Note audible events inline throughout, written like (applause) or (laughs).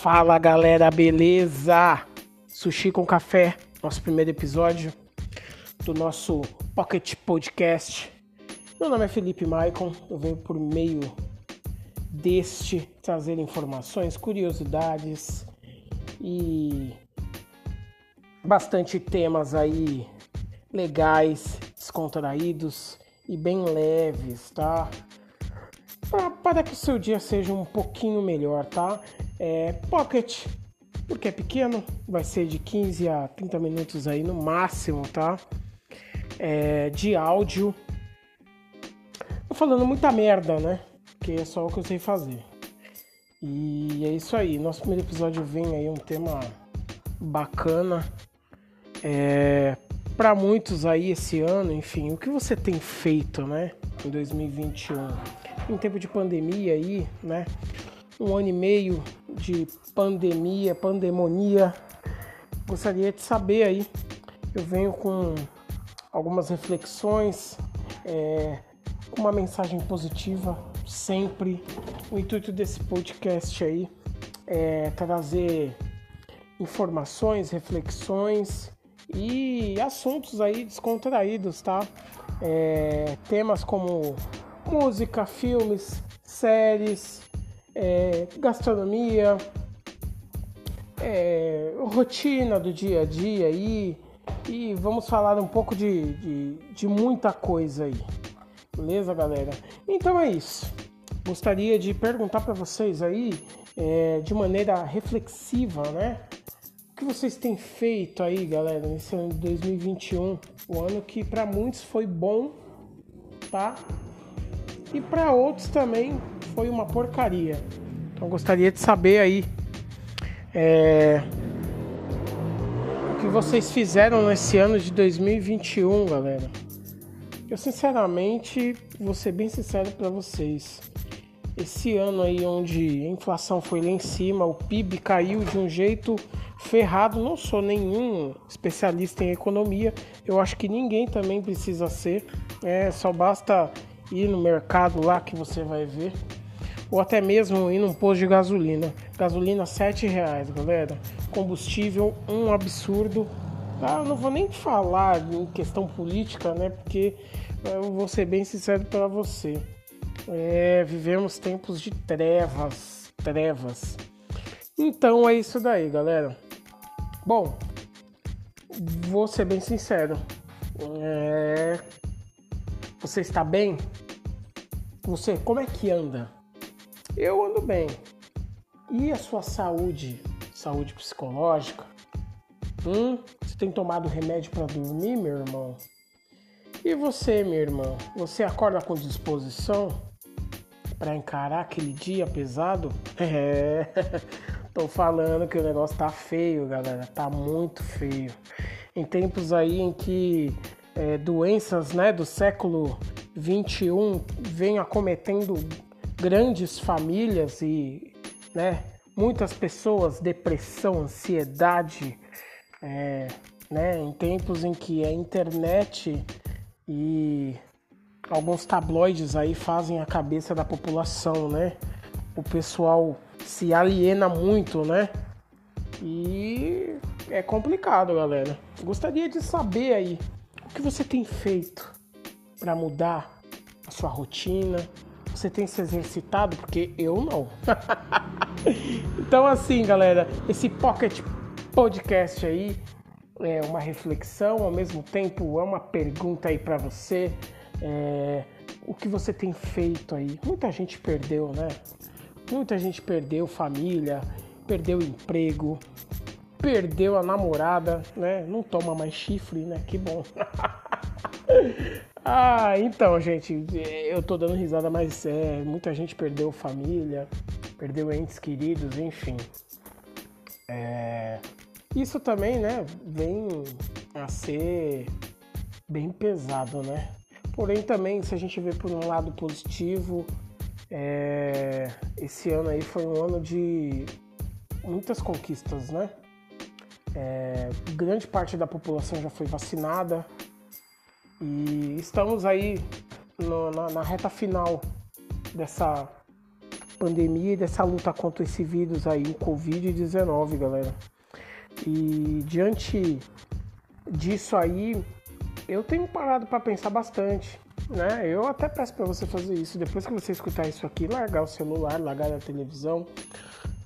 Fala galera, beleza? Sushi com café, nosso primeiro episódio do nosso Pocket Podcast. Meu nome é Felipe Maicon, eu venho por meio deste trazer informações, curiosidades e bastante temas aí legais, descontraídos e bem leves, tá? Para que o seu dia seja um pouquinho melhor, tá? É Pocket, porque é pequeno, vai ser de 15 a 30 minutos aí no máximo, tá? É, de áudio. Tô falando muita merda, né? Que é só o que eu sei fazer. E é isso aí. Nosso primeiro episódio vem aí um tema bacana. É, para muitos aí esse ano, enfim, o que você tem feito, né? Em 2021, em tempo de pandemia aí, né? Um ano e meio de pandemia, pandemonia. Gostaria de saber aí. Eu venho com algumas reflexões, é, uma mensagem positiva sempre. O intuito desse podcast aí é trazer informações, reflexões e assuntos aí descontraídos, tá? É, temas como música, filmes, séries, é, gastronomia, é, rotina do dia a dia aí e vamos falar um pouco de, de, de muita coisa aí, beleza, galera? Então é isso. Gostaria de perguntar para vocês aí é, de maneira reflexiva, né? O que vocês têm feito aí, galera, nesse ano de 2021, o ano que para muitos foi bom, tá? E para outros também foi uma porcaria. Então gostaria de saber aí é, o que vocês fizeram nesse ano de 2021, galera. Eu sinceramente vou ser bem sincero para vocês. Esse ano aí onde a inflação foi lá em cima, o PIB caiu de um jeito ferrado. Não sou nenhum especialista em economia. Eu acho que ninguém também precisa ser. É, só basta ir no mercado lá que você vai ver ou até mesmo ir num posto de gasolina. Gasolina R$ reais, galera. Combustível um absurdo. Ah, não vou nem falar em questão política, né? Porque eu vou ser bem sincero para você. É, vivemos tempos de trevas, trevas. Então é isso daí, galera. Bom, vou ser bem sincero. É... Você está bem? Você, como é que anda? Eu ando bem. E a sua saúde? Saúde psicológica? Hum? Você tem tomado remédio para dormir, meu irmão? E você, minha irmã? Você acorda com disposição para encarar aquele dia pesado? (laughs) É. Tô falando que o negócio tá feio, galera. Tá muito feio. Em tempos aí em que é, doenças né, do século 21 vêm acometendo grandes famílias e né, muitas pessoas, depressão, ansiedade, é, né, em tempos em que a internet e alguns tabloides aí fazem a cabeça da população, né? O pessoal se aliena muito, né? E é complicado, galera. Gostaria de saber aí o que você tem feito para mudar a sua rotina, você tem se exercitado? Porque eu não. (laughs) então, assim, galera, esse Pocket Podcast aí é uma reflexão, ao mesmo tempo é uma pergunta aí para você. É, o que você tem feito aí? Muita gente perdeu, né? Muita gente perdeu família, perdeu emprego, perdeu a namorada, né? Não toma mais chifre, né? Que bom. (laughs) Ah, então, gente, eu tô dando risada, mas é, muita gente perdeu família, perdeu entes queridos, enfim. É, isso também, né, vem a ser bem pesado, né? Porém, também, se a gente vê por um lado positivo, é, esse ano aí foi um ano de muitas conquistas, né? É, grande parte da população já foi vacinada, e estamos aí no, na, na, reta final dessa pandemia e dessa luta contra esse vírus aí, o Covid-19, galera. E diante disso aí, eu tenho parado para pensar bastante, né? Eu até peço para você fazer isso depois que você escutar isso aqui, largar o celular, largar a televisão,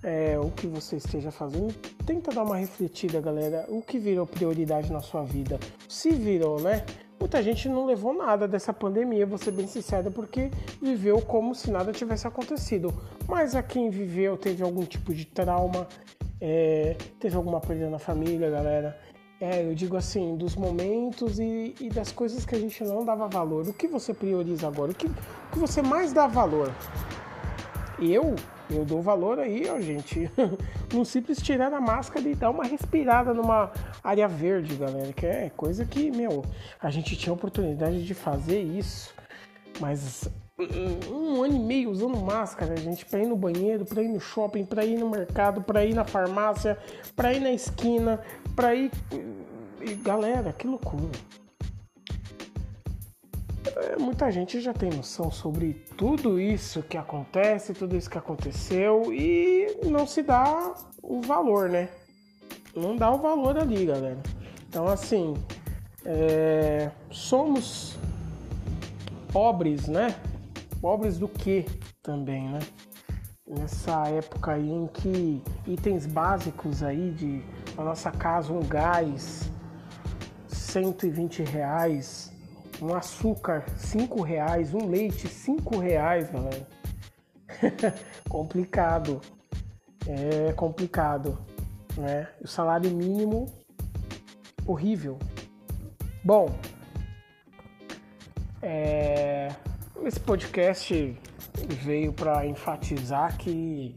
é, o que você esteja fazendo, tenta dar uma refletida, galera. O que virou prioridade na sua vida? Se virou, né? Muita gente não levou nada dessa pandemia, vou ser bem sincero, porque viveu como se nada tivesse acontecido. Mas a quem viveu teve algum tipo de trauma, é, teve alguma perda na família, galera. É, eu digo assim, dos momentos e, e, das coisas que a gente não dava valor. O que você prioriza agora? O que, o que você mais dá valor? Eu eu dou valor aí, ó, gente. (laughs) Num simples tirar a máscara e dar uma respirada numa área verde, galera. Que é coisa que, meu, a gente tinha oportunidade de fazer isso. Mas um ano e meio usando máscara, gente, para ir no banheiro, para ir no shopping, para ir no mercado, para ir na farmácia, para ir na esquina, para ir. Galera, que loucura. É, muita gente já tem noção sobre tudo isso que acontece, tudo isso que aconteceu e não se dá o valor, né? Não dá o valor ali, galera. Então, assim, é... somos pobres, né? Pobres do que também, né? Nessa época aí em que itens básicos aí de a nossa casa, um gás, 120 reais, um açúcar cinco reais, um leite cinco reais, galera. (laughs) complicado, é complicado, né? O salário mínimo horrível. Bom, é, esse podcast veio para enfatizar que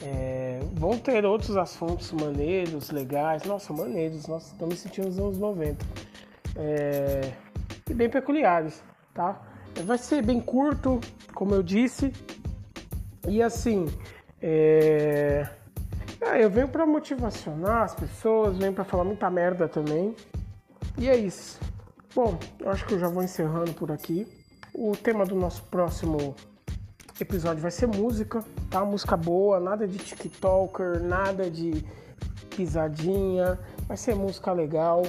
é, vão ter outros assuntos maneiros, legais. Nossa, maneiros, nós estamos sentindo nos anos 90. É, bem peculiares, tá? Vai ser bem curto, como eu disse, e assim, é... Ah, eu venho para motivacionar as pessoas, venho para falar muita merda também, e é isso. Bom, eu acho que eu já vou encerrando por aqui. O tema do nosso próximo episódio vai ser música, tá? Música boa, nada de TikToker, nada de pisadinha, vai ser música legal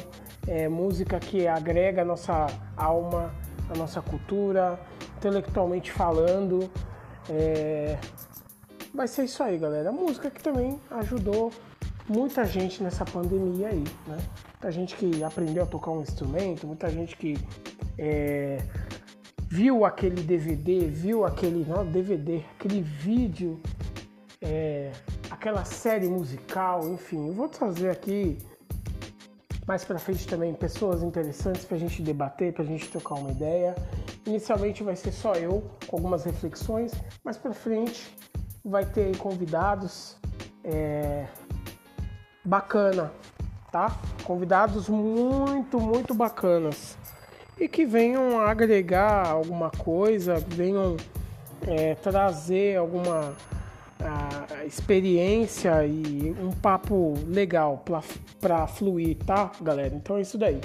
é, música que agrega a nossa alma, a nossa cultura, intelectualmente falando. É... Vai ser isso aí, galera. Música que também ajudou muita gente nessa pandemia aí, né? Muita gente que aprendeu a tocar um instrumento, muita gente que é, viu aquele DVD, viu aquele não DVD, aquele vídeo, é, aquela série musical, enfim. Eu vou trazer aqui mais para frente também pessoas interessantes para a gente debater, para a gente trocar uma ideia. Inicialmente vai ser só eu com algumas reflexões, mais para frente vai ter convidados é, bacana, tá? Convidados muito, muito bacanas e que venham agregar alguma coisa, venham é, trazer alguma a experiência e um papo legal para fluir, tá, galera? Então é isso daí.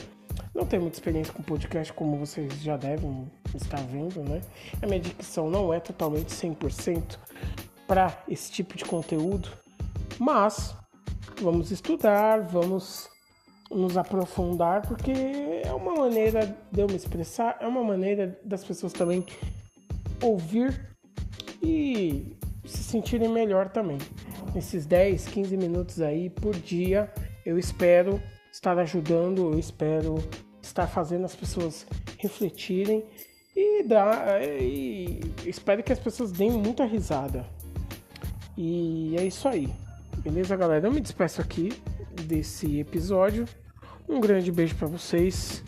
Não tenho muita experiência com podcast, como vocês já devem estar vendo, né? A minha dicção não é totalmente 100% para esse tipo de conteúdo, mas vamos estudar, vamos nos aprofundar, porque é uma maneira de eu me expressar, é uma maneira das pessoas também ouvir e se sentirem melhor também. Nesses 10, 15 minutos aí por dia, eu espero estar ajudando, eu espero estar fazendo as pessoas refletirem e dar e espero que as pessoas deem muita risada. E é isso aí. Beleza, galera? Eu me despeço aqui desse episódio. Um grande beijo para vocês.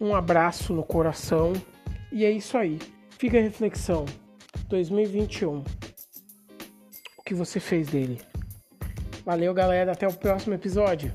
Um abraço no coração. E é isso aí. Fica a reflexão. 2021 que você fez dele. Valeu, galera. Até o próximo episódio.